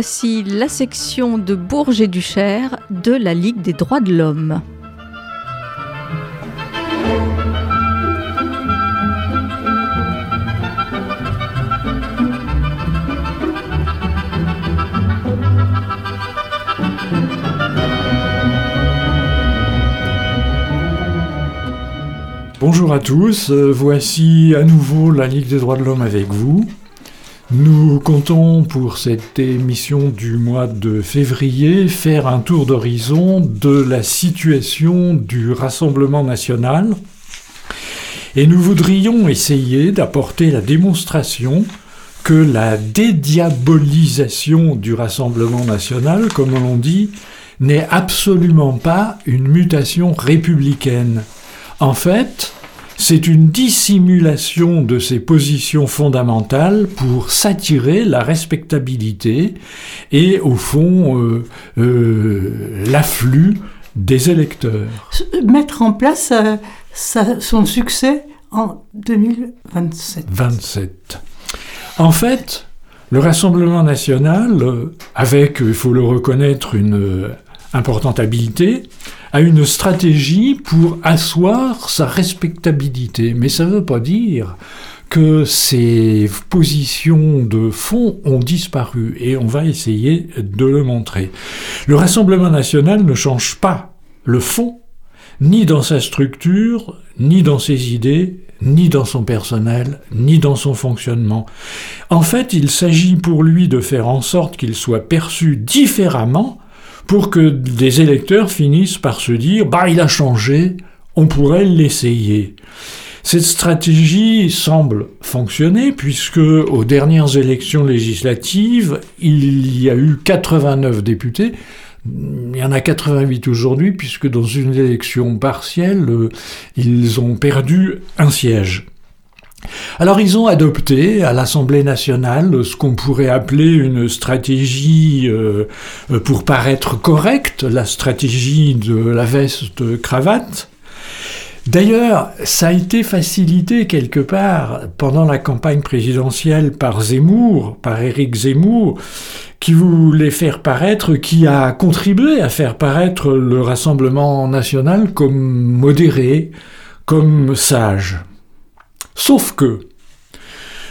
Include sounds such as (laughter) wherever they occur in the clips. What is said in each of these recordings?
Voici la section de Bourges et du Cher de la Ligue des droits de l'homme. Bonjour à tous, euh, voici à nouveau la Ligue des droits de l'homme avec vous. Nous comptons pour cette émission du mois de février faire un tour d'horizon de la situation du Rassemblement national et nous voudrions essayer d'apporter la démonstration que la dédiabolisation du Rassemblement national, comme on dit, n'est absolument pas une mutation républicaine. En fait, c'est une dissimulation de ses positions fondamentales pour s'attirer la respectabilité et, au fond, euh, euh, l'afflux des électeurs. Mettre en place euh, son succès en 2027. 27. En fait, le Rassemblement national, avec, il faut le reconnaître, une importante habileté, a une stratégie pour asseoir sa respectabilité. Mais ça ne veut pas dire que ses positions de fond ont disparu et on va essayer de le montrer. Le Rassemblement national ne change pas le fond, ni dans sa structure, ni dans ses idées, ni dans son personnel, ni dans son fonctionnement. En fait, il s'agit pour lui de faire en sorte qu'il soit perçu différemment pour que des électeurs finissent par se dire bah il a changé, on pourrait l'essayer. Cette stratégie semble fonctionner puisque aux dernières élections législatives, il y a eu 89 députés. Il y en a 88 aujourd'hui puisque dans une élection partielle, euh, ils ont perdu un siège. Alors ils ont adopté à l'Assemblée nationale ce qu'on pourrait appeler une stratégie euh, pour paraître correcte, la stratégie de la veste cravate. D'ailleurs, ça a été facilité quelque part pendant la campagne présidentielle par Zemmour, par Éric Zemmour, qui voulait faire paraître, qui a contribué à faire paraître le Rassemblement national comme modéré, comme sage. Sauf que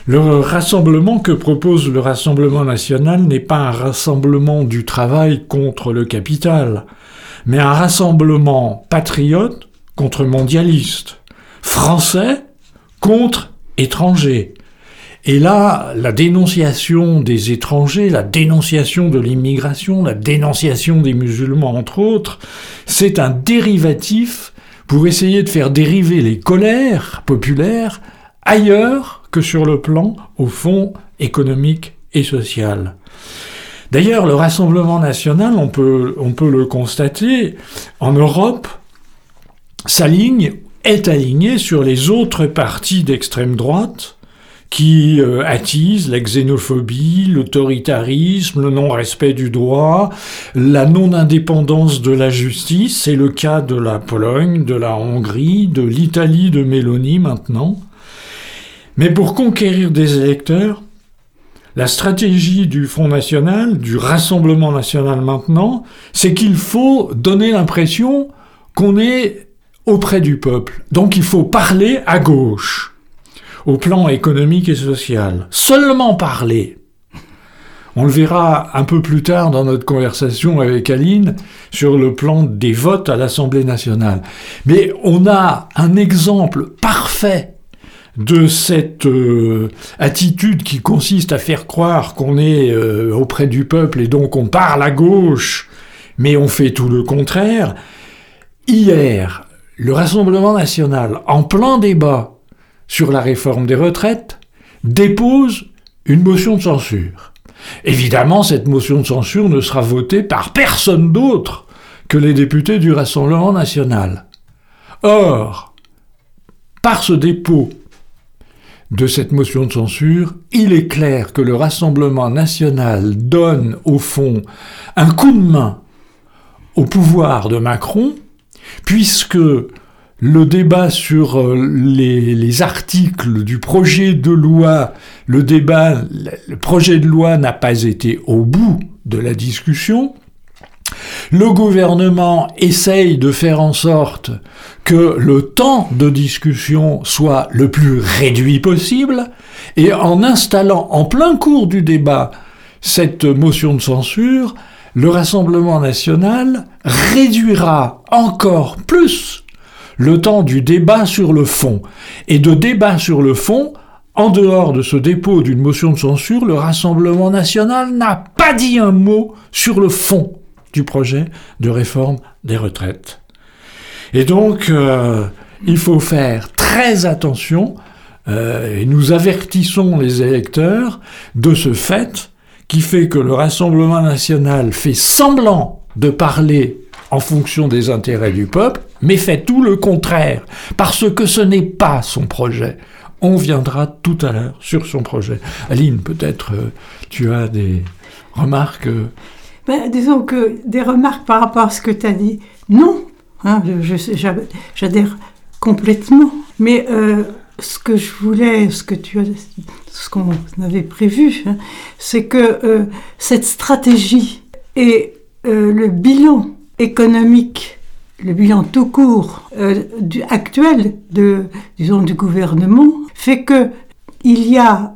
le rassemblement que propose le Rassemblement national n'est pas un rassemblement du travail contre le capital, mais un rassemblement patriote contre mondialiste, français contre étrangers. Et là, la dénonciation des étrangers, la dénonciation de l'immigration, la dénonciation des musulmans, entre autres, c'est un dérivatif pour essayer de faire dériver les colères populaires ailleurs que sur le plan, au fond, économique et social. D'ailleurs, le Rassemblement national, on peut, on peut le constater, en Europe, s'aligne, est aligné sur les autres partis d'extrême droite qui euh, attisent la xénophobie, l'autoritarisme, le non-respect du droit, la non-indépendance de la justice. C'est le cas de la Pologne, de la Hongrie, de l'Italie de Mélanie maintenant. Mais pour conquérir des électeurs, la stratégie du Front National, du Rassemblement National maintenant, c'est qu'il faut donner l'impression qu'on est auprès du peuple. Donc il faut parler à gauche, au plan économique et social. Seulement parler. On le verra un peu plus tard dans notre conversation avec Aline sur le plan des votes à l'Assemblée nationale. Mais on a un exemple parfait de cette euh, attitude qui consiste à faire croire qu'on est euh, auprès du peuple et donc on parle à gauche, mais on fait tout le contraire. Hier, le Rassemblement national, en plein débat sur la réforme des retraites, dépose une motion de censure. Évidemment, cette motion de censure ne sera votée par personne d'autre que les députés du Rassemblement national. Or, par ce dépôt de cette motion de censure, il est clair que le Rassemblement national donne au fond un coup de main au pouvoir de Macron, puisque le débat sur euh, les, articles du projet de loi, le débat, le projet de loi n'a pas été au bout de la discussion. Le gouvernement essaye de faire en sorte que le temps de discussion soit le plus réduit possible, et en installant en plein cours du débat cette motion de censure, le Rassemblement national réduira encore plus le temps du débat sur le fond. Et de débat sur le fond, en dehors de ce dépôt d'une motion de censure, le Rassemblement national n'a pas dit un mot sur le fond projet de réforme des retraites. Et donc, euh, il faut faire très attention, euh, et nous avertissons les électeurs de ce fait qui fait que le Rassemblement national fait semblant de parler en fonction des intérêts du peuple, mais fait tout le contraire, parce que ce n'est pas son projet. On viendra tout à l'heure sur son projet. Aline, peut-être euh, tu as des remarques ben, Disons que des remarques par rapport à ce que tu as dit, non. Hein, J'adhère complètement. Mais euh, ce que je voulais, ce que tu ce qu'on avait prévu, hein, c'est que cette stratégie et le bilan économique, le bilan tout court euh, actuel de, disons, du gouvernement fait que il y a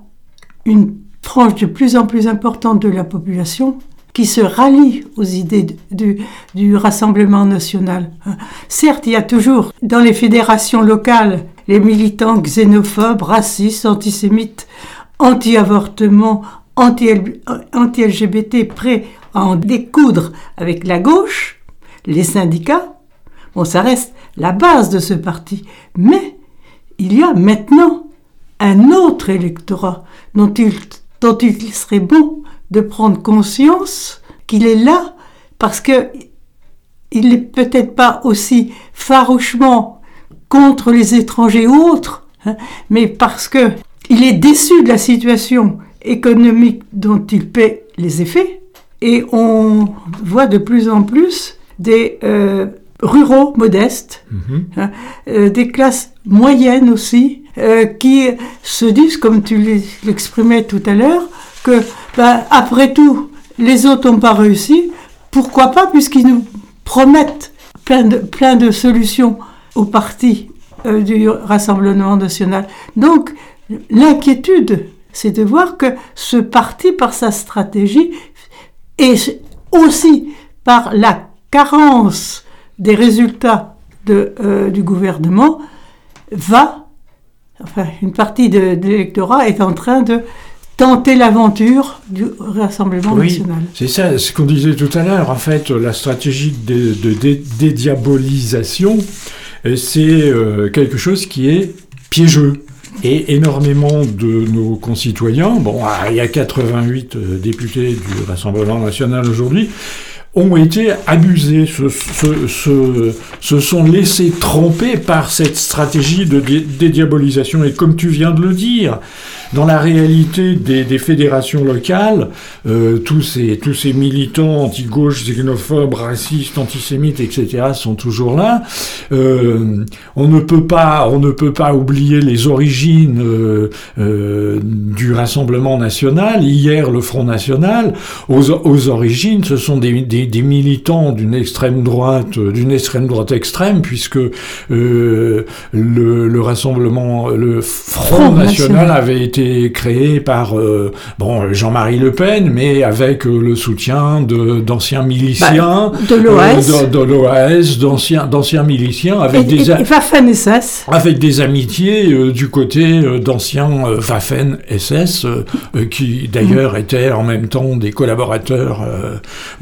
une tranche de plus en plus importante de la population qui se rallie aux idées du, du Rassemblement national. Certes, il y a toujours dans les fédérations locales les militants xénophobes, racistes, antisémites, anti-avortement, anti-LGBT prêts à en découdre avec la gauche, les syndicats, bon, ça reste la base de ce parti. Mais il y a maintenant un autre électorat dont il, dont il serait bon de prendre conscience qu'il est là parce que il n'est peut-être pas aussi farouchement contre les étrangers ou autres, hein, mais parce que il est déçu de la situation économique dont il paie les effets, et on voit de plus en plus des euh, ruraux modestes, mhm. hein, euh, des classes moyennes aussi, euh, qui se disent, comme tu l'exprimais tout à l'heure, que ben, après tout, les autres n'ont pas réussi. Pourquoi pas, puisqu'ils nous promettent plein de, solutions au parti du Rassemblement national. Donc, l'inquiétude, c'est de voir que ce parti, par sa stratégie, et aussi par la carence des résultats euh, du gouvernement va, enfin une partie de, l'électorat est en train de tenter l'aventure du Rassemblement oui, national. C'est ça, ce qu'on disait tout à l'heure. En fait, la stratégie de, dédiabolisation, euh, c'est euh, quelque chose qui est piégeux. Et énormément de nos concitoyens, bon, ah, il y a 88 députés du Rassemblement national aujourd'hui, ont été abusés, se, se, se, sont laissés tromper par cette stratégie de dédiabolisation. Et comme tu viens de le dire, dans la réalité des, des fédérations locales, euh, tous, ces, tous ces militants anti-gauche, xénophobes, racistes, antisémites, etc. sont toujours là. Euh, on ne peut pas, on ne peut pas oublier les origines euh, du Rassemblement national. Hier, le Front national, aux, aux origines, ce sont des, des, des militants d'une extrême droite, d'une extrême droite extrême, puisque le, le, Rassemblement, le Front, national avait été créé par euh, bon Jean-Marie Le Pen, mais avec euh, le soutien d'anciens miliciens, bah, de l'OAS, de, l'OAS, d'anciens d'anciens miliciens, avec des Waffen SS, avec des amitiés euh, du côté d'anciens Waffen SS, qui d'ailleurs étaient en même temps des collaborateurs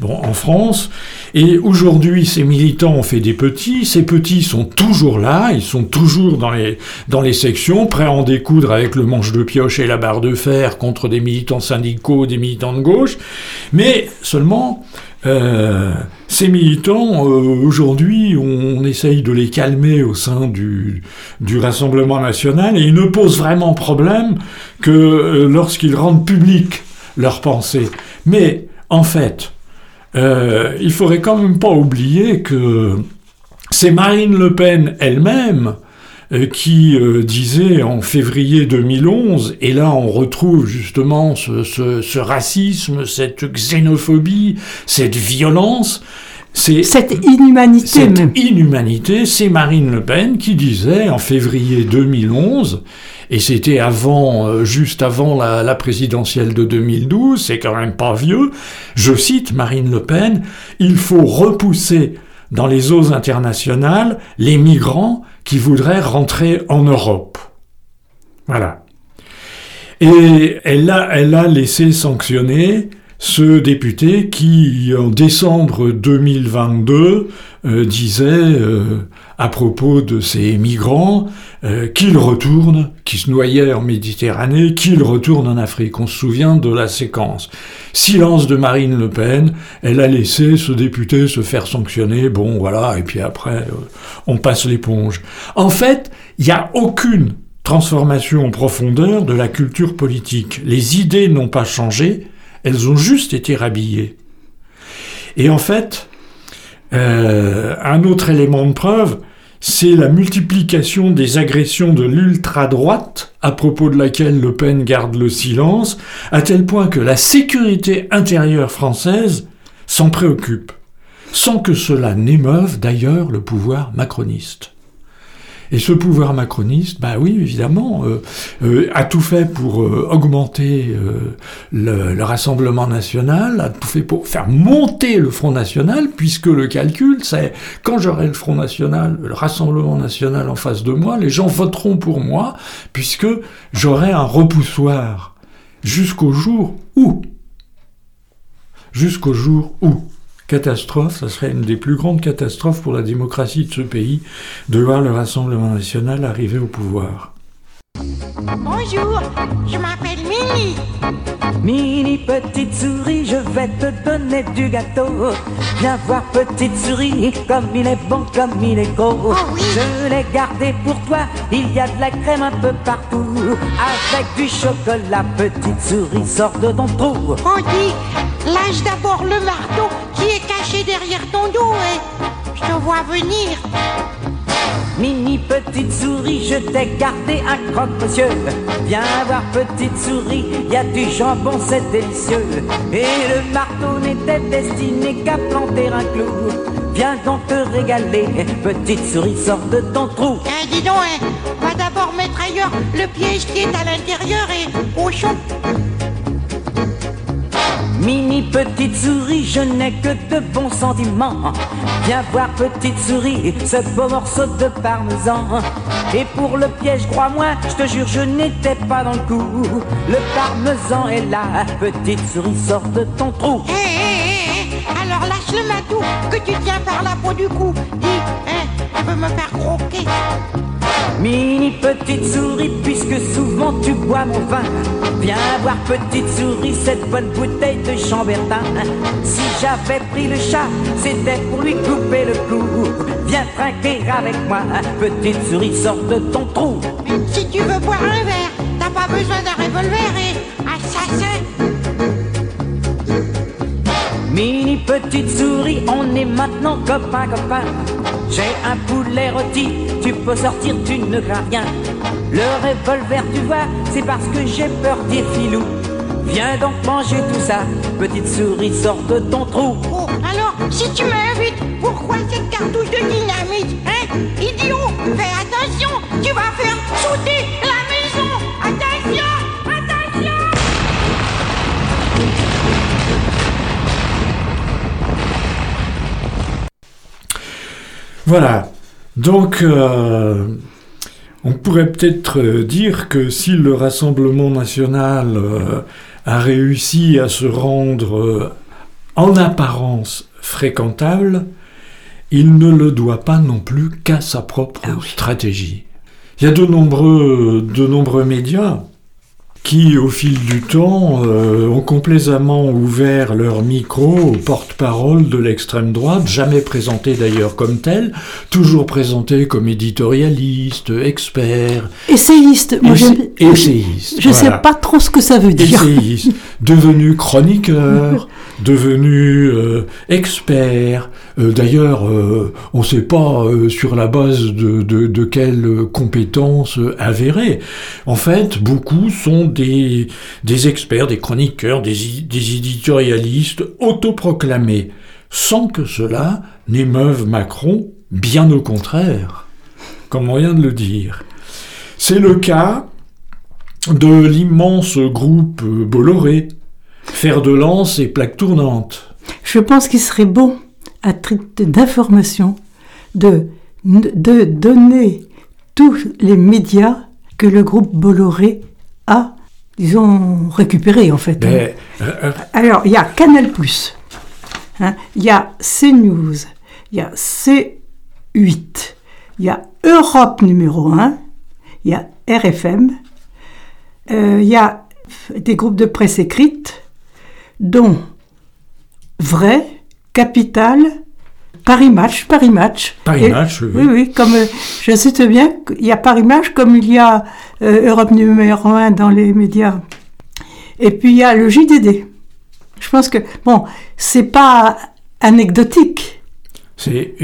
bon en France. Et aujourd'hui, ces militants ont fait des petits. Ces petits sont toujours là, ils sont toujours dans les dans les sections, prêts à en découdre avec le manche de pioche et la barre de fer contre des militants syndicaux, des militants de gauche, mais seulement euh, ces militants, euh, aujourd'hui, on, essaye de les calmer au sein du, du, Rassemblement national et ils ne posent vraiment problème que euh, lorsqu'ils rendent public leurs pensées. Mais en fait, il faudrait quand même pas oublier que c'est Marine Le Pen elle-même euh, qui euh, disait en février 2011, et là on retrouve justement ce, racisme, cette xénophobie, cette violence, cette inhumanité cette inhumanité, c'est Marine Le Pen qui disait en février 2011, et c'était avant, euh, juste avant la, la, présidentielle de 2012, c'est quand même pas vieux, je cite Marine Le Pen, il faut repousser dans les eaux internationales les migrants qui voudraient rentrer en Europe. Voilà. Et elle a, elle a laissé sanctionner ce député qui, en décembre 2022, euh, disait euh, à propos de ces migrants euh, qu'ils retournent, qui se noyaient en Méditerranée, qu'ils retournent en Afrique. On se souvient de la séquence. Silence de Marine Le Pen, elle a laissé ce député se faire sanctionner, bon voilà, et puis après, on passe l'éponge. En fait, il n'y a aucune transformation en profondeur de la culture politique. Les idées n'ont pas changé, elles ont juste été rhabillées. Et en fait, euh, un autre élément de preuve, c'est la multiplication des agressions de l'ultra-droite, à propos de laquelle Le Pen garde le silence, à tel point que la sécurité intérieure française s'en préoccupe, sans que cela n'émeuve d'ailleurs le pouvoir macroniste. Et ce pouvoir macroniste, bah oui, évidemment, euh, euh, a tout fait pour euh, augmenter le, le, Rassemblement national, a tout fait pour faire monter le Front national, puisque le calcul, c'est quand j'aurai le Front national, le Rassemblement national en face de moi, les gens voteront pour moi, puisque j'aurai un repoussoir. Jusqu'au jour où, jusqu'au jour où? Catastrophe, ça serait une des plus grandes catastrophes pour la démocratie de ce pays, de voir le Rassemblement national arriver au pouvoir. Bonjour, je m'appelle Mini. Mini petite souris, je vais te donner du gâteau. Viens voir petite souris, comme il est bon, comme il est gros. Oh oui. Je l'ai gardé pour toi, il y a de la crème un peu partout. Avec du chocolat, petite souris, sort de ton trou. On dit, lâche d'abord le marteau qui est caché derrière ton dos et je te vois venir. Mini petite souris, je t'ai gardé un croque-monsieur. Viens voir petite souris, y a du jambon, c'est délicieux. Et le marteau n'était destiné qu'à planter un clou. Viens donc te régaler, petite souris, sors de ton trou. Eh, dis donc, hein, va d'abord mettre ailleurs le piège qui est à l'intérieur et au chaud. Mini petite souris, je n'ai que de bons sentiments. Viens voir petite souris, ce beau morceau de parmesan. Et pour le piège, crois-moi, je te jure, je n'étais pas dans le coup. Le parmesan est là, petite souris, sort de ton trou. Hé, hé, hé, alors lâche le matou que tu tiens par la peau du cou. Dis, hein, tu veux me faire croquer Mini petite souris, puisque souvent tu bois mon vin. Viens voir petite souris, cette bonne bouteille de Chambertin. Si j'avais pris le chat, c'était pour lui couper le cou. Viens trinquer avec moi, petite souris, sors de ton trou. Si tu veux boire un verre, t'as pas besoin d'un revolver et assassin. Mini petite souris, on est maintenant copain copain. J'ai un poulet rôti, tu peux sortir, tu ne crains rien. Le revolver, tu vois, c'est parce que j'ai peur des filous. Viens donc manger tout ça, petite souris, sors de ton trou. Oh, alors, si tu m'invites, pourquoi cette cartouche de dynamite Hein? Idiot Fais attention Tu vas faire sauter la maison Attention Attention Voilà. Donc, euh, on pourrait peut-être euh, dire que si le Rassemblement national euh, a réussi à se rendre euh, en apparence fréquentable, il ne le doit pas non plus qu'à sa propre Ah oui. stratégie. Il y a de nombreux, de nombreux médias qui, au fil du temps, euh, ont complaisamment ouvert leur micro aux porte-parole de l'extrême droite, jamais présentés d'ailleurs comme tels, toujours présentés comme éditorialistes, experts, Essayiste, moi j'aime- essayistes. Je voilà. sais pas trop ce que ça veut dire. Essayistes, devenus chroniqueurs, (laughs) devenus euh, experts. Euh, D'ailleurs, euh, on ne sait pas euh, sur la base de, quelles compétences avérées. En fait, beaucoup sont des, experts, des chroniqueurs, des, des éditorialistes autoproclamés, sans que cela n'émeuve Macron, bien au contraire, comme on vient de le dire. C'est le cas de l'immense groupe Bolloré, fer de lance et plaque tournante. Je pense qu'il serait bon, à titre d'information, de, de donner tous les médias que le groupe Bolloré a, disons, récupérés en fait. hein. Mais, euh, euh, Alors, il y a Canal+, hein, il y a CNews, il y a C8, il y a Europe numéro 1, il y a RFM, euh, il y a des groupes de presse écrite, dont Vrai, Capital, Paris Match, Paris Match. Paris Et- Match, oui. Oui, oui, comme euh, je cite bien, il y a Paris Match comme il y a euh, Europe numéro 1 dans les médias. Et puis il y a le JDD. Je pense que, bon, c'est pas anecdotique. C'est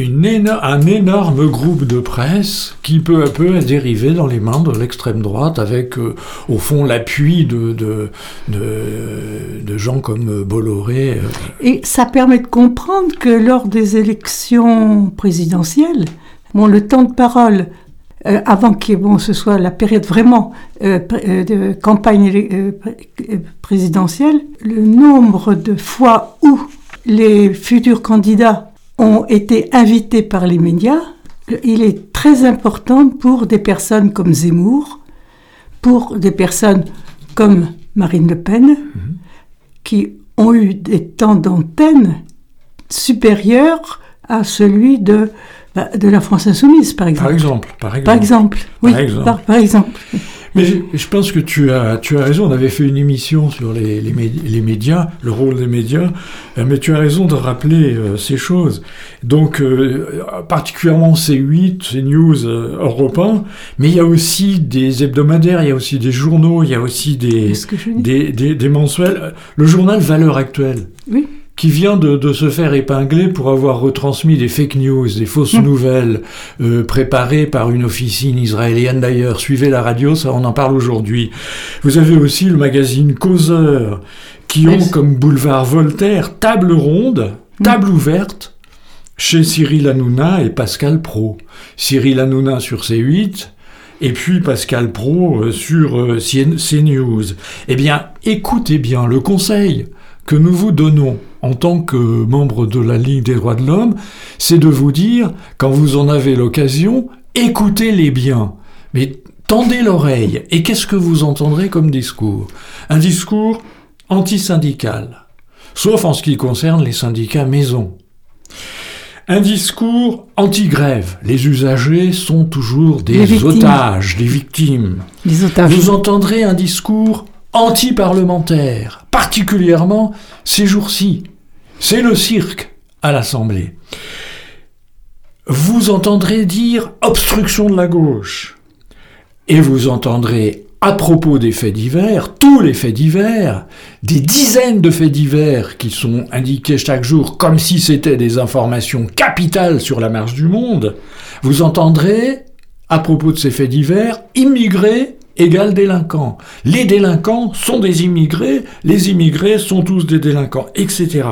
un énorme groupe de presse qui peu à peu a dérivé dans les mains de l'extrême droite avec euh, au fond l'appui de, gens comme Bolloré. euh, Et ça permet de comprendre que lors des élections présidentielles, bon, le temps de parole, euh, avant que bon, ce soit la période vraiment de campagne présidentielle, le nombre de fois où les futurs candidats ont été invités par les médias, il est très important pour des personnes comme Zemmour, pour des personnes comme Marine Le Pen, qui ont eu des temps d'antenne supérieurs à celui de, bah, de la France Insoumise, par exemple. Par exemple, par exemple. Par exemple, oui, Par exemple. par- par exemple. Mais je, je pense que tu as, tu as raison. On avait fait une émission sur les, les, les médias, le rôle des médias, euh, mais tu as raison de rappeler euh, ces choses. Donc, euh, particulièrement C8, CNews, euh, Europe 1, mais il y a aussi des hebdomadaires, il y a aussi des journaux, il y a aussi des, des, des, des mensuels. Le journal Valeurs Actuelles, Oui. Qui vient de, de se faire épingler pour avoir retransmis des fake news, des fausses Mm. nouvelles euh, préparées par une officine israélienne d'ailleurs. Suivez la radio, ça on en parle aujourd'hui. Vous avez aussi le magazine Causeur, qui ont comme boulevard Voltaire table ronde, table ouverte, chez Cyril Hanouna et Pascal Pro. Cyril Hanouna sur C8, et puis Pascal Pro euh, sur euh, CN- CNews. Eh bien, écoutez bien le conseil que nous vous donnons en tant que membre de la Ligue des droits de l'homme, c'est de vous dire, quand vous en avez l'occasion, écoutez-les bien. Mais tendez l'oreille. Et qu'est-ce que vous entendrez comme discours? Un discours antisyndical, sauf en ce qui concerne les syndicats maison. Un discours anti-grève. Les usagers sont toujours des Les otages, des victimes. Les otages. Vous entendrez un discours anti-parlementaire, particulièrement ces jours-ci. C'est le cirque à l'Assemblée. Vous entendrez dire obstruction de la gauche. Et vous entendrez, à propos des faits divers, tous les faits divers, des dizaines de faits divers qui sont indiqués chaque jour comme si c'était des informations capitales sur la marche du monde, vous entendrez, à propos de ces faits divers, immigrés égale délinquants. Les délinquants sont des immigrés, les immigrés sont tous des délinquants, etc.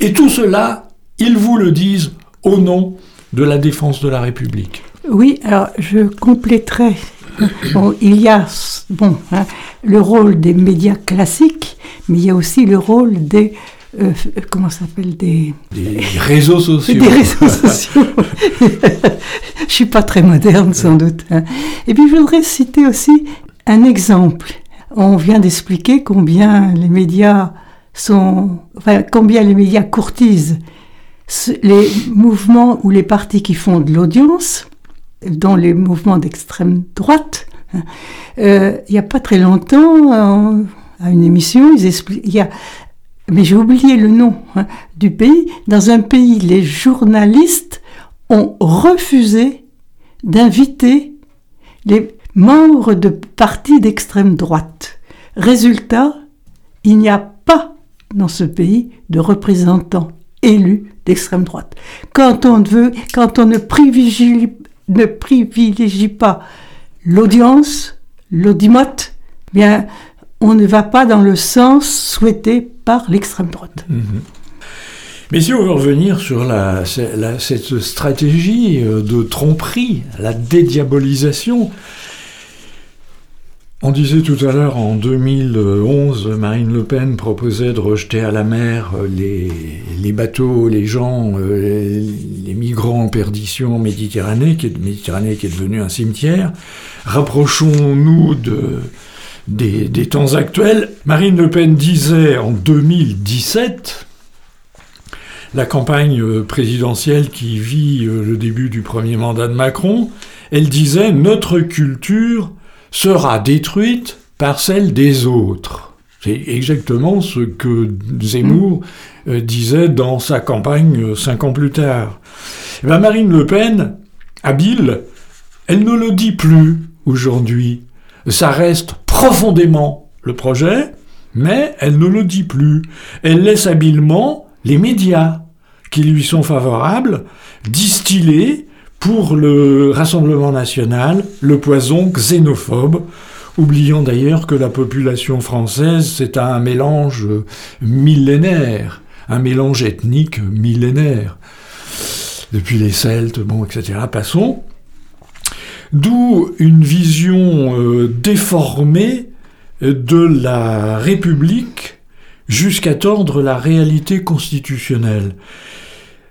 Et tout cela, ils vous le disent au nom de la défense de la République. Oui, alors je compléterai. (coughs) Bon, il y a bon, hein, le rôle des médias classiques, mais il y a aussi le rôle des. euh, comment ça s'appelle Des, Des réseaux sociaux. des réseaux sociaux. (laughs) je suis pas très moderne sans doute. hein. Et puis je voudrais citer aussi un exemple. On vient d'expliquer combien les médias sont, enfin, combien les médias courtisent les mouvements ou les partis qui font de l'audience, dont les mouvements d'extrême droite. Euh, il n'y a pas très longtemps, euh, à une émission, ils expliquent, il y a, mais j'ai oublié le nom hein, du pays. Dans un pays, les journalistes ont refusé d'inviter les membres de partis d'extrême droite. Résultat, il n'y a pas dans ce pays de représentants élus d'extrême droite. Quand on, ne, privilégie, pas l'audience, l'audimote, bien, on ne va pas dans le sens souhaité par l'extrême droite. Mais si on veut revenir sur cette stratégie euh, de tromperie, la dédiabolisation, on disait tout à l'heure, en 2011, Marine Le Pen proposait de rejeter à la mer euh, les, bateaux, les gens, euh, les migrants en perdition en Méditerranée, qui est, devenue un cimetière. Rapprochons-nous de, des, temps actuels. Marine Le Pen disait en 2017, la campagne euh, présidentielle qui vit le début du premier mandat de Macron, elle disait notre culture sera détruite par celle des autres. C'est exactement ce que Zemmour euh, disait dans sa campagne euh, cinq ans plus tard. Eh ben, Marine Le Pen, habile, elle ne le dit plus aujourd'hui. Ça reste profondément le projet, mais elle ne le dit plus. Elle laisse habilement les médias qui lui sont favorables distiller pour le Rassemblement national le poison xénophobe, oubliant d'ailleurs que la population française, c'est un mélange millénaire, un mélange ethnique millénaire. Depuis les Celtes, bon, etc. Passons. D'où une vision euh, déformée de la République jusqu'à tordre la réalité constitutionnelle.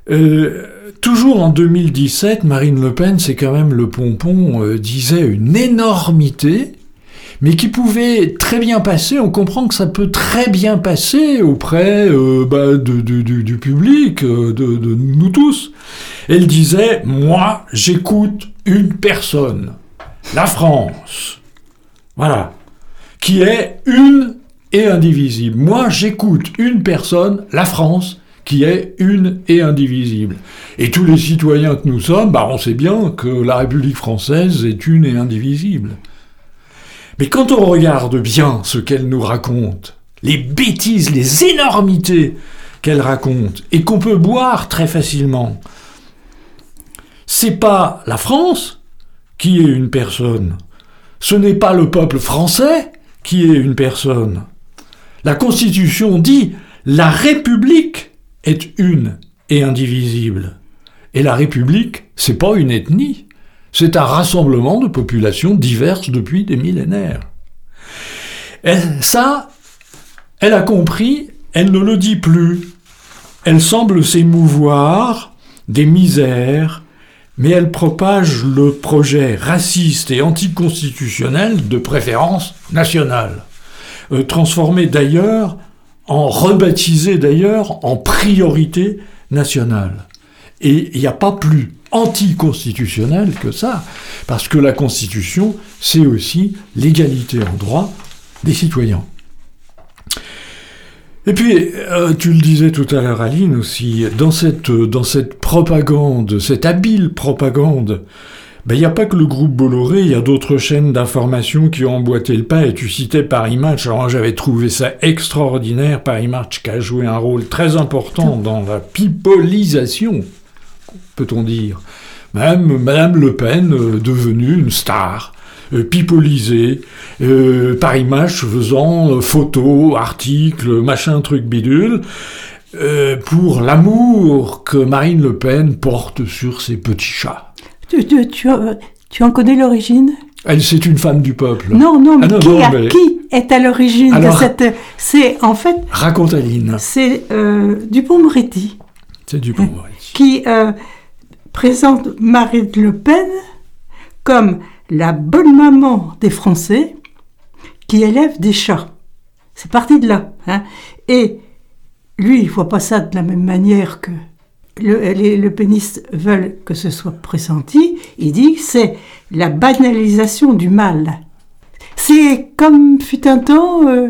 Euh, toujours en 2017, Marine Le Pen, c'est quand même le pompon, euh, disait une énormité, mais qui pouvait très bien passer. On comprend que ça peut très bien passer auprès euh, bah, de- du public, euh, de, de nous tous. Elle disait, moi, j'écoute une personne, la France. Voilà. Qui est une et indivisible. Moi, j'écoute une personne, la France, qui est une et indivisible. Et tous les citoyens que nous sommes, bah, on sait bien que la République française est une et indivisible. Mais quand on regarde bien ce qu'elle nous raconte, les bêtises, les énormités qu'elle raconte, et qu'on peut boire très facilement, c'est pas la France qui est une personne. Ce n'est pas le peuple français qui est une personne. La Constitution dit la République est une et indivisible. Et la République, c'est pas une ethnie, c'est un rassemblement de populations diverses depuis des millénaires. Et ça, elle a compris, elle ne le dit plus. Elle semble s'émouvoir des misères, mais elle propage le projet raciste et anticonstitutionnel de préférence nationale, euh, transformé d'ailleurs, en rebaptisé d'ailleurs, en priorité nationale. Et il n'y a pas plus anticonstitutionnel que ça, parce que la Constitution, c'est aussi l'égalité en droit des citoyens. Et puis, euh, tu le disais tout à l'heure, Aline, aussi, dans cette propagande, cette habile propagande, ben, il n'y a pas que le groupe Bolloré, il y a d'autres chaînes d'information qui ont emboîté le pas, et tu citais Paris Match, alors j'avais trouvé ça extraordinaire, Paris Match qui a joué un rôle très important dans la pipolisation, peut-on dire. Même Madame Le Pen, euh, devenue une star, euh, pipolisée, euh, Paris Match faisant photos, articles, machin, truc bidule, euh, pour l'amour que Marine Le Pen porte sur ses petits chats. Tu, tu, tu, euh, tu en connais l'origine? Elle, c'est une femme du peuple. Non, non, mais, Ah non, qui, non, a- mais- qui est à l'origine de cette... C'est en fait, Raconte Aline. c'est euh, Dupont-Moretti C'est du bon, Moretti. qui euh, présente Marine Le Pen comme la bonne maman des Français qui élève des chats. C'est parti de là. hein. Et lui, il ne voit pas ça de la même manière que le, les le pénistes veulent que ce soit pressenti. Il dit que c'est la banalisation du mal. C'est comme fut un temps, euh,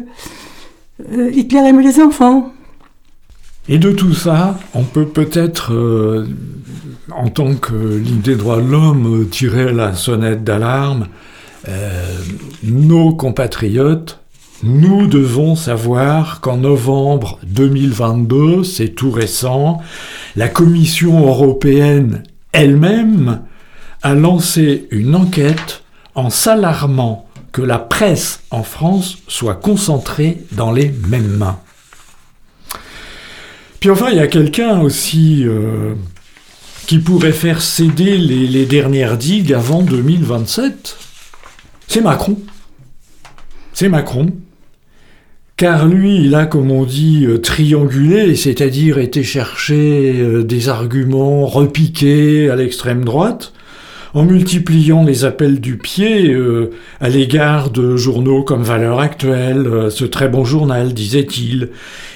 euh, Hitler aimait les enfants. Et de tout ça, on peut peut-être, euh, en tant que Ligue des droits de l'homme, tirer la sonnette d'alarme. Nos compatriotes Nous devons savoir qu'en novembre 2022, c'est tout récent, la Commission européenne elle-même a lancé une enquête en s'alarmant que la presse en France soit concentrée dans les mêmes mains. Puis enfin, il y a quelqu'un aussi euh, qui pourrait faire céder les, les dernières digues avant 2027. C'est Macron. C'est Macron. Car lui, il a, comme on dit, euh, triangulé, c'est-à-dire été chercher euh, des arguments repiqués à l'extrême droite, en multipliant les appels du pied euh, à l'égard de journaux comme Valeurs Actuelles, euh, ce très bon journal, disait-il,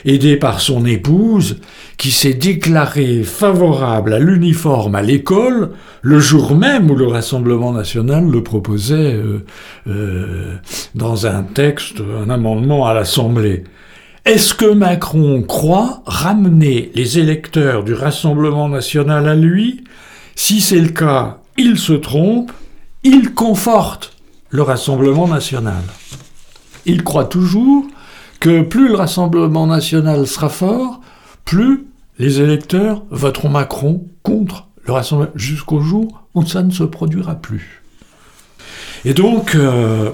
aidé par son épouse, qui s'est déclarée favorable à l'uniforme à l'école le jour même où le Rassemblement national le proposait euh, euh, dans un texte, un amendement à l'Assemblée. Est-ce que Macron croit ramener les électeurs du Rassemblement national à lui? Si c'est le cas, il se trompe, il conforte le Rassemblement national. Il croit toujours que plus le Rassemblement national sera fort, plus les électeurs voteront Macron contre le Rassemblement, jusqu'au jour où ça ne se produira plus. Et donc, euh,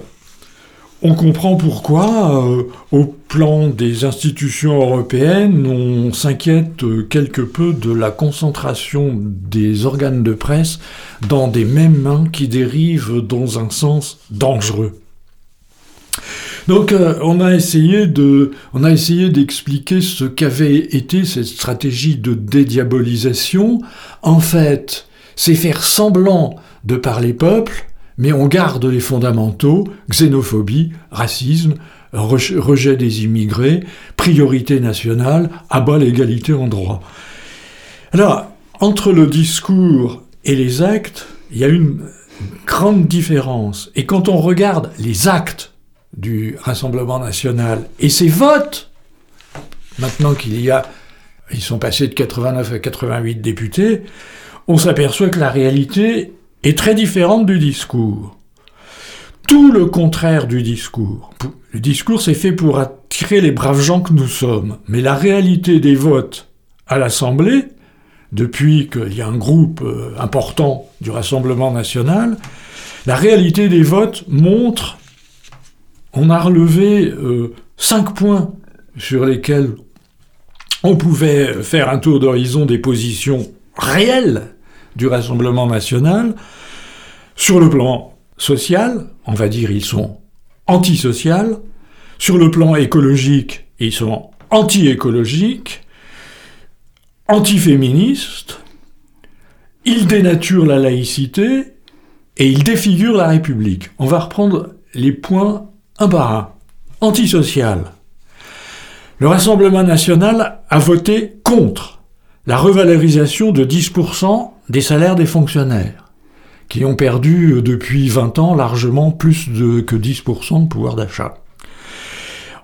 on comprend pourquoi, euh, au plan des institutions européennes, on s'inquiète euh, quelque peu de la concentration des organes de presse dans des mêmes mains qui dérivent dans un sens dangereux. Donc euh, on a essayé de, on a essayé d'expliquer ce qu'avait été cette stratégie de dédiabolisation. En fait, c'est faire semblant de parler peuple, mais on garde les fondamentaux, xénophobie, racisme, rejet, des immigrés, priorité nationale, abat l'égalité en droit. Alors, entre le discours et les actes, il y a une grande différence. Et quand on regarde les actes du Rassemblement national et ses votes, maintenant qu'il y a, ils sont passés de 89 à 88 députés, on s'aperçoit que la réalité est très différente du discours. Tout le contraire du discours. Le discours, c'est fait pour attirer les braves gens que nous sommes. Mais la réalité des votes à l'Assemblée, depuis qu'il y a un groupe euh, important du Rassemblement national, la réalité des votes montre, on a relevé euh, cinq points sur lesquels on pouvait faire un tour d'horizon des positions réelles du Rassemblement national. Sur le plan social, on va dire ils sont antisociaux. Sur le plan écologique, ils sont anti-écologiques, antiféministes. Ils dénaturent la laïcité et ils défigurent la République. On va reprendre les points un par un. Antisocial. Le Rassemblement national a voté contre la revalorisation de 10% des salaires des fonctionnaires, qui ont perdu euh, depuis 20 ans largement plus de, que 10% de pouvoir d'achat.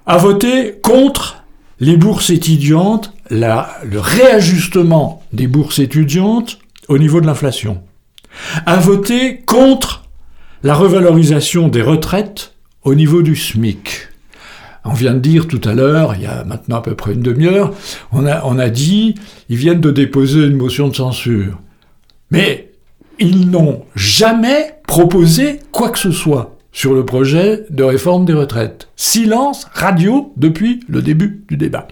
A voté contre les bourses étudiantes, le réajustement des bourses étudiantes au niveau de l'inflation. A voté contre la revalorisation des retraites au niveau du SMIC. On vient de dire tout à l'heure, il y a maintenant à peu près une demi-heure, on a dit, ils viennent de déposer une motion de censure. Mais ils n'ont jamais proposé quoi que ce soit sur le projet de réforme des retraites. Silence radio depuis le début du débat.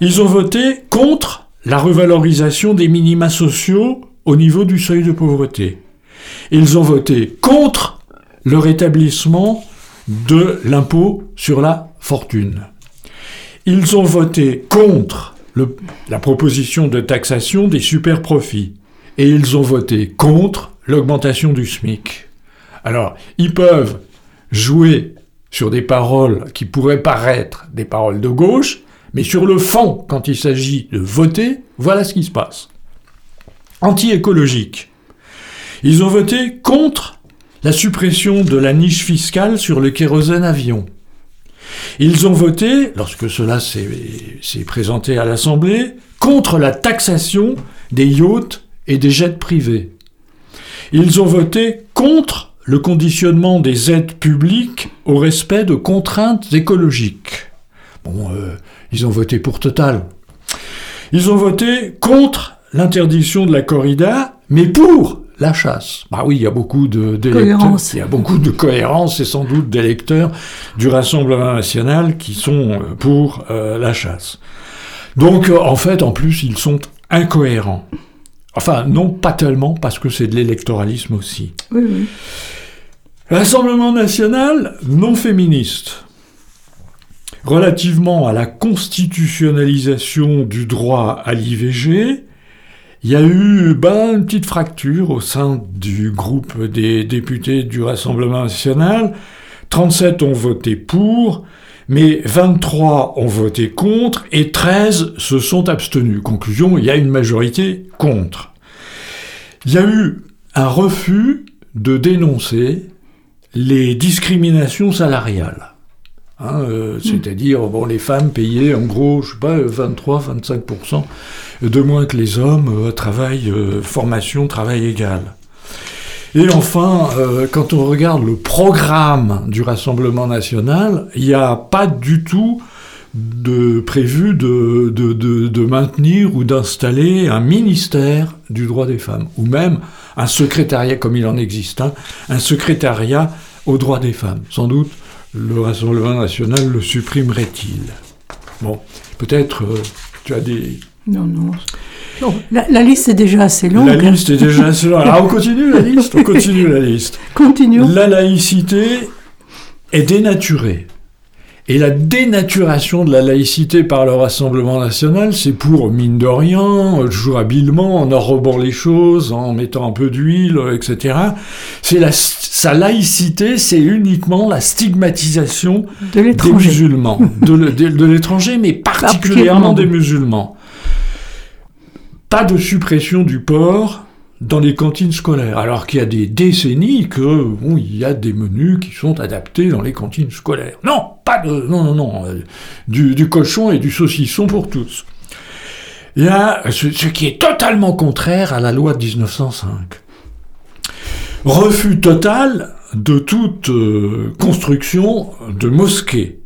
Ils ont voté contre la revalorisation des minima sociaux au niveau du seuil de pauvreté. Ils ont voté contre le rétablissement de l'impôt sur la fortune. Ils ont voté contre la proposition de taxation des superprofits et ils ont voté contre l'augmentation du SMIC. Alors, ils peuvent jouer sur des paroles qui pourraient paraître des paroles de gauche, mais sur le fond, quand il s'agit de voter, voilà ce qui se passe. Anti-écologique. Ils ont voté contre la suppression de la niche fiscale sur le kérosène avion. Ils ont voté, lorsque cela s'est présenté à l'Assemblée, contre la taxation des yachts et des jets privés. Ils ont voté contre le conditionnement des aides publiques au respect de contraintes écologiques. Bon, euh, ils ont voté pour Total. Ils ont voté contre l'interdiction de la corrida, mais pour la chasse. Bah oui, il y a beaucoup de il y a beaucoup de cohérence et sans doute d'électeurs du Rassemblement national qui sont euh, pour euh, la chasse. Donc en fait, en plus, ils sont incohérents. Enfin, non, pas tellement, parce que c'est de l'électoralisme aussi. Oui, oui. Rassemblement national non féministe. Relativement à la constitutionnalisation du droit à l'IVG, il y a eu ben, une petite fracture au sein du groupe des députés du Rassemblement national. 37 ont voté pour, mais 23 ont voté contre et 13 se sont abstenus. Conclusion, il y a une majorité contre. Il y a eu un refus de dénoncer les discriminations salariales. Hein, euh, C'est-à-dire, bon, les femmes payaient en gros, je sais pas, 23-25% de moins que les hommes, euh, travail, euh, formation, travail égal. Et enfin, euh, quand on regarde le programme du Rassemblement national, il n'y a pas du tout de prévu de, de, de, de maintenir ou d'installer un ministère du droit des femmes, ou même un secrétariat, comme il en existe un, un secrétariat aux droits des femmes. Sans doute, le Rassemblement national le supprimerait-il. Bon, peut-être euh, tu as des... Non, non. La, la liste est déjà assez longue. La liste est déjà assez longue. Ah, on continue la liste On continue la liste. Continuons. La laïcité est dénaturée. Et la dénaturation de la laïcité par le Rassemblement national, c'est pour, mine de rien, toujours habilement, en enrobant les choses, en mettant un peu d'huile, etc. C'est la, sa laïcité, c'est uniquement la stigmatisation De des musulmans, de, le- de- de l'étranger, mais particulièrement des musulmans. Pas de suppression du porc dans les cantines scolaires, alors qu'il y a des décennies que bon, il y a des menus qui sont adaptés dans les cantines scolaires. Non, pas de non non non euh, du, cochon et du saucisson pour tous. Il y a ce, ce qui est totalement contraire à la loi de 1905. Refus total de toute euh, construction de mosquées.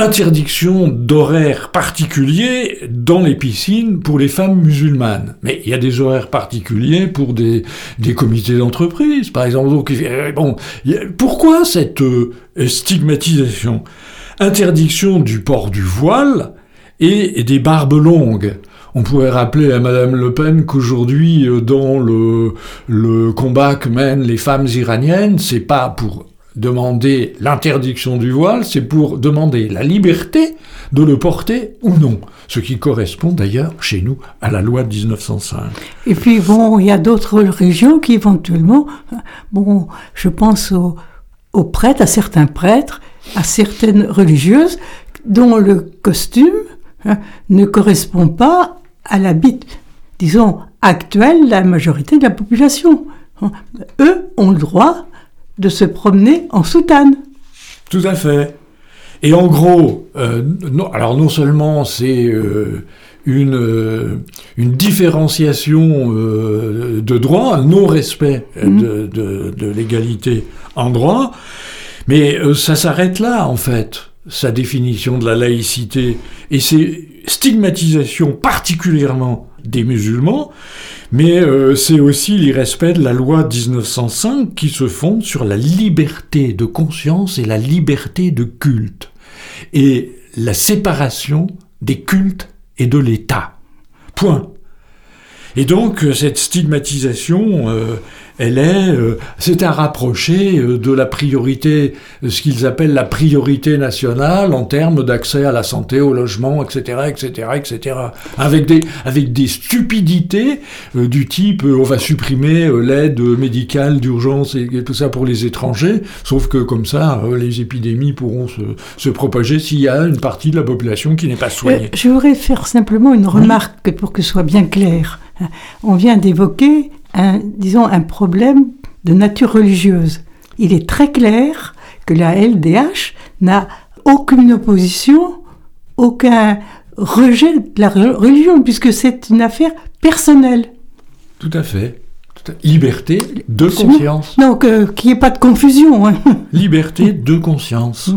Interdiction d'horaires particuliers dans les piscines pour les femmes musulmanes. Mais il y a des horaires particuliers pour des, des comités d'entreprise, par exemple. Donc, bon, pourquoi cette euh, stigmatisation? Interdiction du port du voile et des barbes longues. On pourrait rappeler à Madame Le Pen qu'aujourd'hui, euh, dans le, le combat que mènent les femmes iraniennes, c'est pas pour demander l'interdiction du voile, c'est pour demander la liberté de le porter ou non. Ce qui correspond d'ailleurs chez nous à la loi de 1905. Et puis, bon, il y a d'autres religions qui éventuellement, bon, je pense aux, aux prêtres, à certains prêtres, à certaines religieuses, dont le costume hein, ne correspond pas à l'habit, disons, actuel de la majorité de la population. Hein. Eux ont le droit de se promener en soutane. Tout à fait. Et en gros, euh, non, alors non seulement c'est euh, une, euh, une différenciation de droit, un non-respect de, de, de l'égalité en droit, mais ça s'arrête là, en fait, sa définition de la laïcité. Et c'est stigmatisation particulièrement des musulmans, mais euh, c'est aussi l'irrespect de la loi de 1905 qui se fonde sur la liberté de conscience et la liberté de culte, et la séparation des cultes et de l'État. Point. Et donc cette stigmatisation, euh, elle est, euh, c'est à rapprocher euh, de la priorité, euh, ce qu'ils appellent la priorité nationale en termes d'accès à la santé, au logement, etc., etc., etc. Avec des, avec des stupidités euh, du type, euh, on va supprimer l'aide médicale d'urgence et, et tout ça pour les étrangers, sauf que comme ça, les épidémies pourront se, se propager s'il y a une partie de la population qui n'est pas soignée. Je voudrais faire simplement une remarque pour que ce soit bien clair. On vient d'évoquer un, disons, un problème de nature religieuse. Il est très clair que la LDH n'a aucune opposition, aucun rejet de la re- religion, puisque c'est une affaire personnelle. Tout à fait. Liberté de Absolument. conscience. Donc, euh, qu'il n'y ait pas de confusion. hein. Liberté de conscience.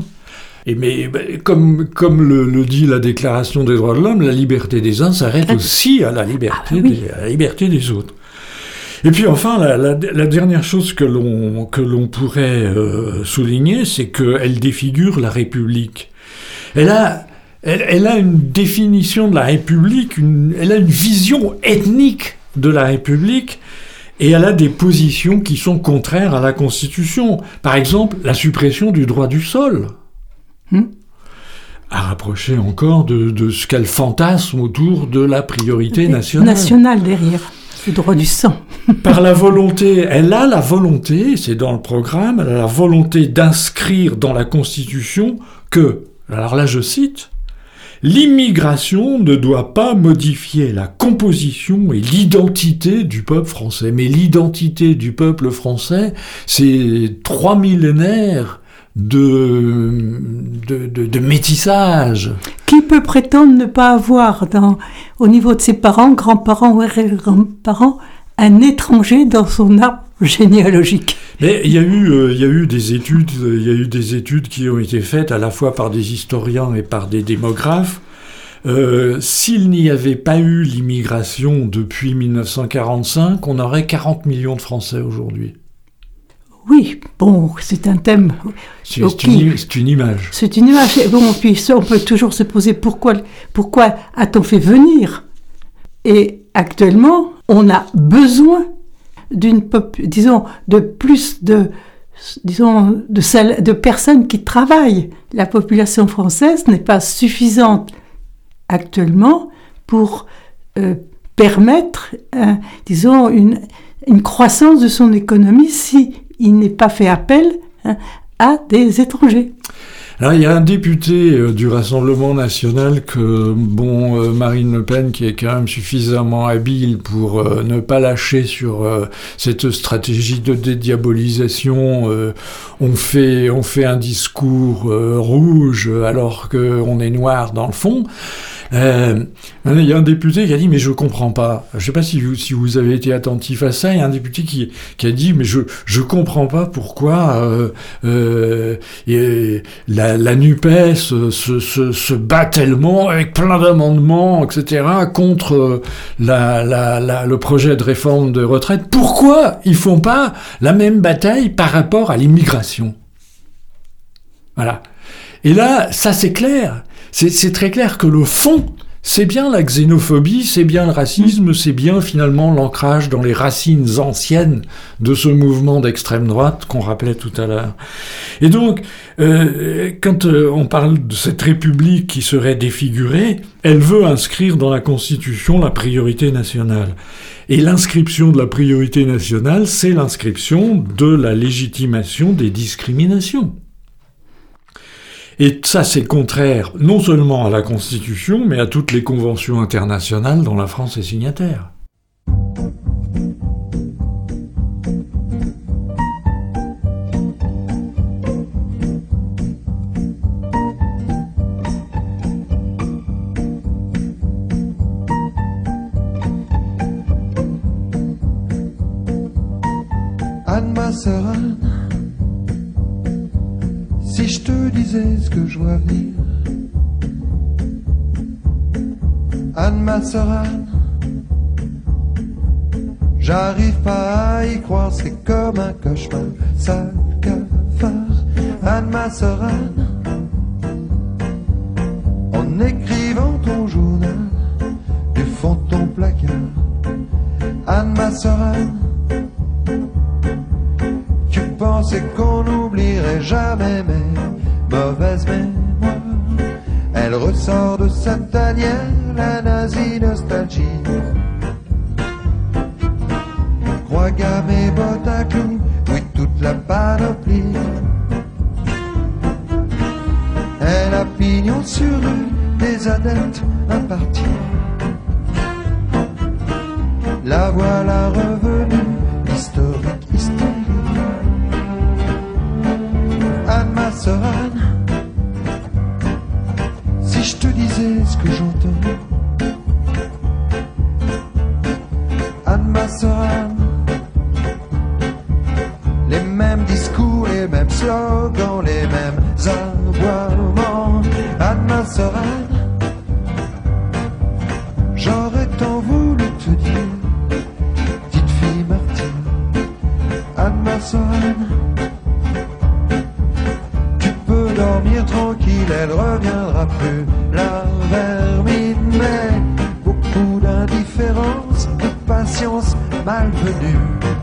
Et mais ben, comme, comme le, le dit la Déclaration des droits de l'homme, la liberté des uns s'arrête aussi à la liberté, Ah, oui. des, à la liberté des autres. Et puis enfin, la, la- la dernière chose que l'on que l'on pourrait euh, souligner, c'est qu'elle défigure la République. Elle a, elle, elle a une définition de la République, une- elle a une vision ethnique de la République, et elle a des positions qui sont contraires à la Constitution. Par exemple, la suppression du droit du sol. Hmm. À rapprocher encore de, de ce qu'elle fantasme autour de la priorité nationale. National derrière. Le droit du sang. (laughs) Par la volonté, elle a la volonté, c'est dans le programme, elle a la volonté d'inscrire dans la Constitution que, alors là je cite, l'immigration ne doit pas modifier la composition et l'identité du peuple français. Mais l'identité du peuple français, c'est trois millénaires de, de, de, de métissage. Qui peut prétendre ne pas avoir, dans, au niveau de ses parents, grands-parents ou arrière-grands-parents, un étranger dans son arbre généalogique? Mais il y a eu, euh, il y a eu des études, il y a eu des études qui ont été faites à la fois par des historiens et par des démographes. Euh, S'il n'y avait pas eu l'immigration depuis 1945, on aurait 40 millions de Français aujourd'hui. Oui, bon, c'est un thème. C'est une, image. C'est une image. Bon, puis ça, on peut toujours se poser pourquoi, pourquoi a-t-on fait venir? Et actuellement, on a besoin d'une, disons, de plus de, disons, de, personnes qui travaillent. La population française n'est pas suffisante actuellement pour euh, permettre, euh, disons, une, une croissance de son économie si il n'est pas fait appel hein, à des étrangers. Alors, il y a un député euh, du Rassemblement national que, bon, euh, Marine Le Pen, qui est quand même suffisamment habile pour euh, ne pas lâcher sur cette stratégie de dédiabolisation, on, fait, on fait un discours rouge alors qu'on est noir dans le fond. Euh, il y a un député qui a dit mais je comprends pas. Je sais pas si vous, si vous avez été attentif à ça. Il y a un député qui, qui a dit mais je je comprends pas pourquoi euh, euh, la, la Nupes se, se, se bat tellement avec plein d'amendements etc contre euh, la, la, la, le projet de réforme de retraite. Pourquoi ils font pas la même bataille par rapport à l'immigration? Voilà. Et là, ça c'est clair. C'est très clair que le fond, c'est bien la xénophobie, c'est bien le racisme, c'est bien finalement l'ancrage dans les racines anciennes de ce mouvement d'extrême droite qu'on rappelait tout à l'heure. Et donc, euh, quand euh, on parle de cette république qui serait défigurée, elle veut inscrire dans la Constitution la priorité nationale. Et l'inscription de la priorité nationale, c'est l'inscription de la légitimation des discriminations. Et ça, c'est contraire non seulement à la Constitution, mais à toutes les conventions internationales dont la France est signataire. Si je te disais ce que je vois venir. Anne ma j'arrive pas à y croire, c'est comme un cauchemar, sale cafard. Anne ma en écrivant ton journal du fond de ton placard. Anne ma tu pensais qu'on n'oublierait jamais mes mauvaises mémoires. Elle ressort de sa tanière la nazie nostalgie. Croix gamme bottes à clous, oui toute la panoplie. Elle a pignon sur rue des adeptes impartis. La voilà revenue, malvenue.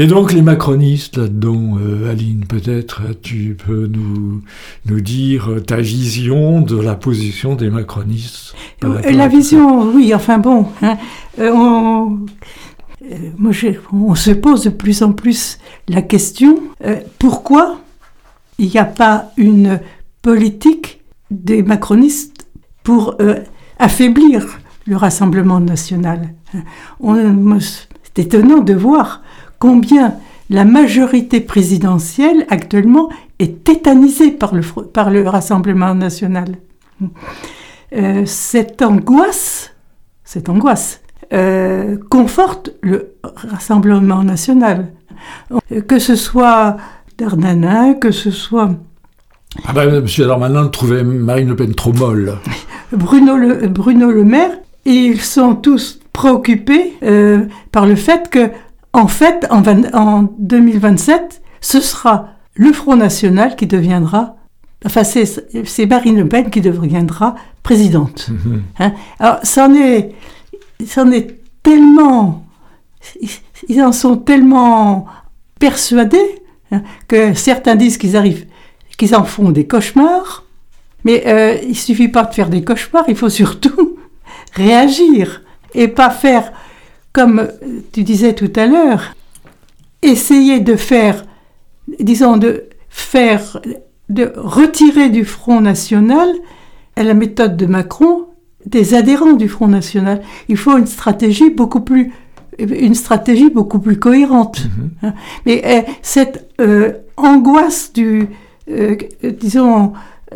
Et donc les macronistes là-dedans, euh, Aline, peut-être tu peux nous, nous dire ta vision de la position des macronistes. Euh, La vision, oui, enfin bon, hein, euh, on, euh, moi, j'ai- on se pose de plus en plus la question euh, pourquoi il n'y a pas une politique des macronistes pour euh, affaiblir le Rassemblement national hein. On- C'est étonnant de voir combien la majorité présidentielle actuellement est tétanisée par le, fr- par le Rassemblement national. Euh, cette angoisse, cette angoisse euh, conforte le Rassemblement national. Euh, Que ce soit Darmanin, que ce soit Ah ben, M. Darmanin trouvait Marine Le Pen trop molle. Bruno Le, Bruno Le Maire, ils sont tous préoccupés euh, par le fait que, en fait, en, vingt- en 2027, ce sera le Front National qui deviendra, enfin, c'est Marine Le Pen qui deviendra présidente. Hein? Alors, c'en est, est tellement, ils en sont tellement persuadés hein, que certains disent qu'ils arrivent, qu'ils en font des cauchemars. Mais euh, il suffit pas de faire des cauchemars, il faut surtout (laughs) réagir et pas faire comme tu disais tout à l'heure, essayer de faire, disons, de faire, de retirer du Front National, à la méthode de Macron, des adhérents du Front National. Il faut une stratégie beaucoup plus, une stratégie beaucoup plus cohérente. Hein. Mais euh, cette euh, angoisse du, euh, disons,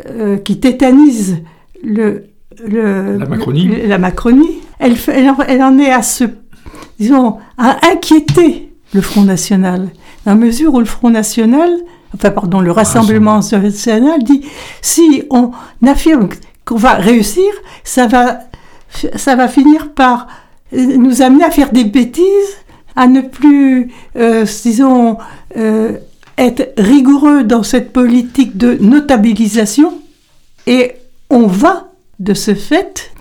euh, qui tétanise le, le- La Macronie. le- la Macronie, elle, elle, en- elle en est à se, disons, à inquiéter le Front National, dans la mesure où le Front National, enfin pardon, le Rassemblement national dit, si on affirme qu'on va réussir, ça va, ça va finir par euh, nous amener à faire des bêtises, à ne plus, euh, disons, euh, être rigoureux dans cette politique de notabilisation, et on va, de ce fait,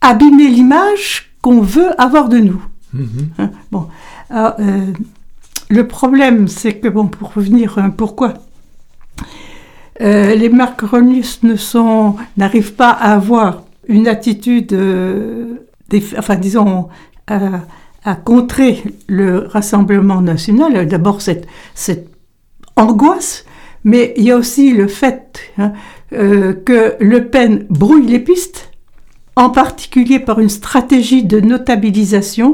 abîmer l'image qu'on veut avoir de nous. Mhm. Hein, bon, alors, euh, le problème, c'est que, bon, pour revenir, hein, pourquoi? Euh, les macronistes ne sont, n'arrivent pas à avoir une attitude, euh, enfin, disons, à, contrer le Rassemblement national. D'abord, cette, cette angoisse, mais il y a aussi le fait hein, euh, que Le Pen brouille les pistes, en particulier par une stratégie de notabilisation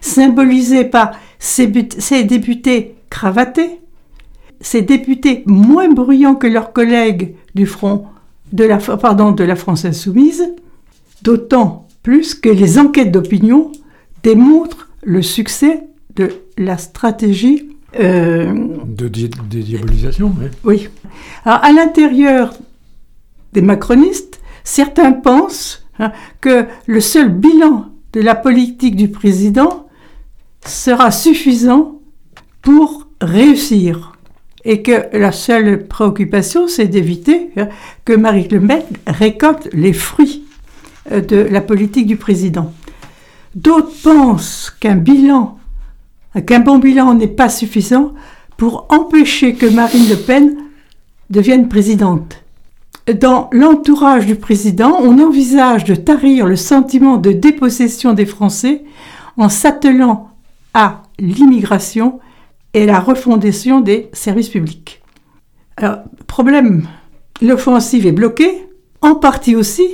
symbolisée par ces, députés cravatés, ces députés moins bruyants que leurs collègues du front de la, pardon, de la France insoumise, d'autant plus que les enquêtes d'opinion démontrent le succès de la stratégie. euh, De di- dédiabolisation, oui. oui. Alors, à l'intérieur des macronistes, certains pensent hein, que le seul bilan de la politique du président sera suffisant pour réussir. Et que la seule préoccupation, c'est d'éviter hein, que Marie Le Pen récolte les fruits euh, de la politique du président. D'autres pensent qu'un bilan, qu'un bon bilan n'est pas suffisant pour empêcher que Marine Le Pen devienne présidente. Dans l'entourage du président, on envisage de tarir le sentiment de dépossession des Français en s'attelant l'immigration et la refondation des services publics. Alors, problème, l'offensive est bloquée, en partie aussi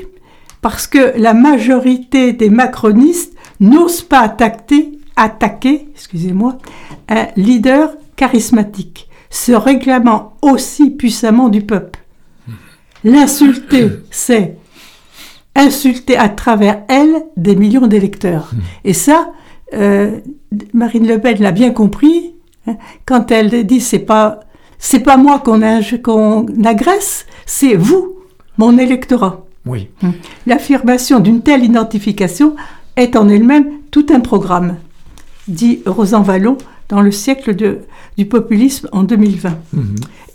parce que la majorité des macronistes n'osent pas attaquer, attaquer excusez-moi, un leader charismatique, se réclamant aussi puissamment du peuple. L'insulter, c'est insulter à travers elle des millions d'électeurs. Et ça, euh, Marine Le Pen l'a bien compris hein, quand elle dit c'est pas c'est pas moi qu'on qu'on agresse, c'est vous, mon électorat. Oui. L'affirmation d'une telle identification est en elle-même tout un programme, dit Rosan Vallon dans le siècle de- du populisme en 2020.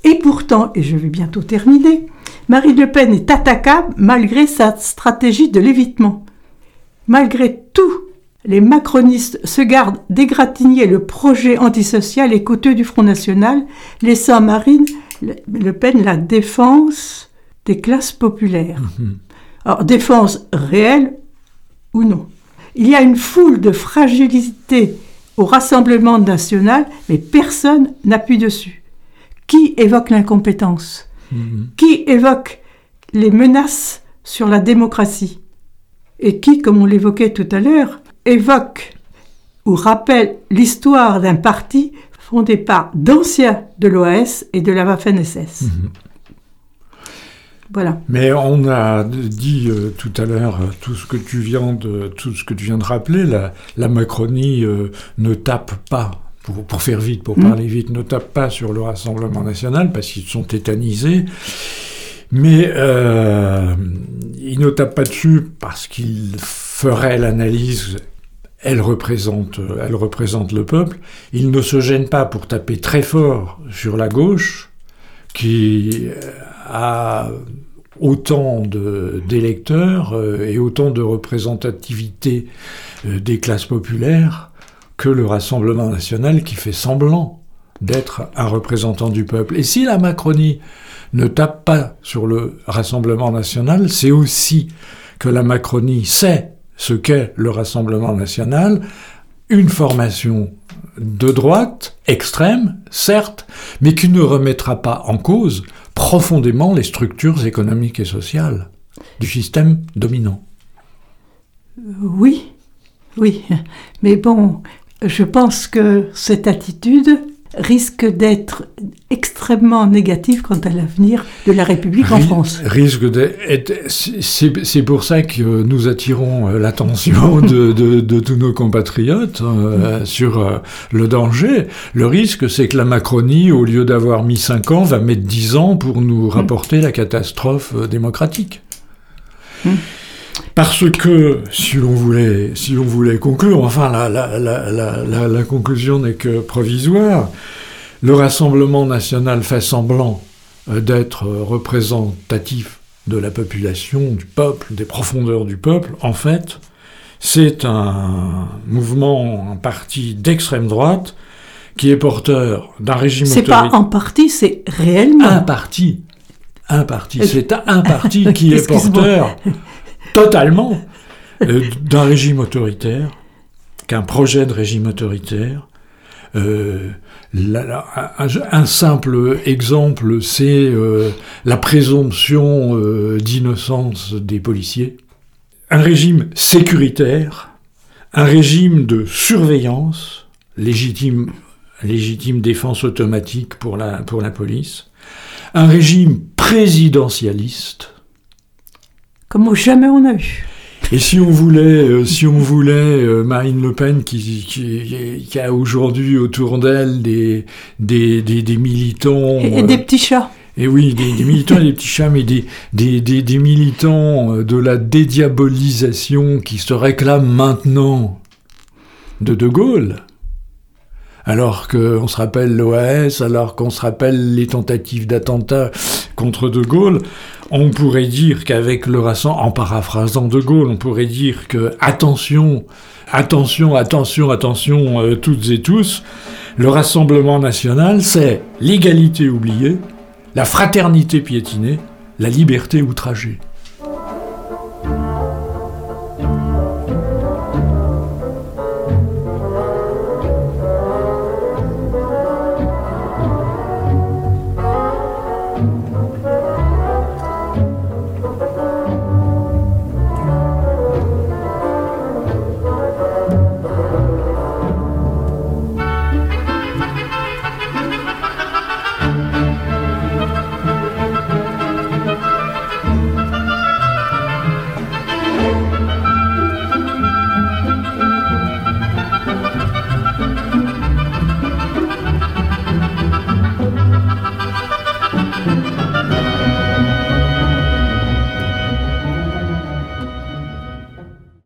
Et pourtant, et je vais bientôt terminer, Marine Le Pen est attaquable malgré sa stratégie de l'évitement. Malgré les macronistes se gardent d'égratigner le projet antisocial et coûteux du Front National, laissant Marine Le Pen la défense des classes populaires. Alors, défense réelle ou non? Il y a une foule de fragilité au Rassemblement national, mais personne n'appuie dessus. Qui évoque l'incompétence? Qui évoque les menaces sur la démocratie? Et qui, comme on l'évoquait tout à l'heure, évoque ou rappelle l'histoire d'un parti fondé par d'anciens de l'OAS et de la Waffen-SS. Voilà. Mais on a dit euh, tout à l'heure euh, tout ce que tu viens de tout ce que tu viens de rappeler. La, la Macronie euh, ne tape pas. Pour, pour faire vite, pour Mm. parler vite, ne tape pas sur le Rassemblement national parce qu'ils sont tétanisés. Mais ils ne tapent pas dessus parce qu'ils feraient l'analyse. Elle représente, euh, elle représente le peuple. Ils ne se gênent pas pour taper très fort sur la gauche, qui euh, a autant d'électeurs euh, et autant de représentativité des classes populaires que le Rassemblement national qui fait semblant d'être un représentant du peuple. Et si la Macronie ne tape pas sur le Rassemblement national, c'est aussi que la Macronie sait ce qu'est le Rassemblement national, une formation de droite, extrême, certes, mais qui ne remettra pas en cause profondément les structures économiques et sociales du système dominant. Oui, oui. Mais bon, je pense que cette attitude risque d'être extrêmement négative quant à l'avenir de la République en France. Risque d'être. C'est pour ça que nous attirons euh, l'attention (laughs) de, de- de tous nos compatriotes euh, sur euh, le danger. Le risque, c'est que la Macronie, au lieu d'avoir mis 5 ans, va mettre 10 ans pour nous rapporter la catastrophe démocratique. Parce que, si l'on voulait, si l'on voulait conclure, enfin, la, la, la, la, la- la conclusion n'est que provisoire, le Rassemblement national fait semblant euh, d'être euh, représentatif de la population, du peuple, des profondeurs du peuple. En fait, c'est un mouvement, un parti d'extrême droite qui est porteur d'un régime C'est pas en partie, c'est réellement. Un parti. Un parti. C'est un parti qui est (laughs) porteur totalement euh, d'un régime autoritaire, qu'un projet de régime autoritaire. Euh, un, simple exemple, c'est euh, la présomption d'innocence des policiers. Un régime sécuritaire, un régime de surveillance, légitime, légitime défense automatique pour la, pour la police, un régime présidentialiste, Comme jamais on a eu. Et si on voulait, euh, si on voulait euh, Marine Le Pen qui, qui, qui a aujourd'hui autour d'elle des, des, des, des militants. Et, et des petits chats. Et oui, des, des militants et des petits chats, mais des, des, des, des militants euh, de la dédiabolisation qui se réclament maintenant de De Gaulle. Alors qu'on se rappelle l'OAS, alors qu'on se rappelle les tentatives d'attentat contre De Gaulle, on pourrait dire qu'avec le rassemblement, en paraphrasant De Gaulle, on pourrait dire que attention, attention, attention, attention, euh, toutes et tous, le Rassemblement national, c'est l'égalité oubliée, la fraternité piétinée, la liberté outragée.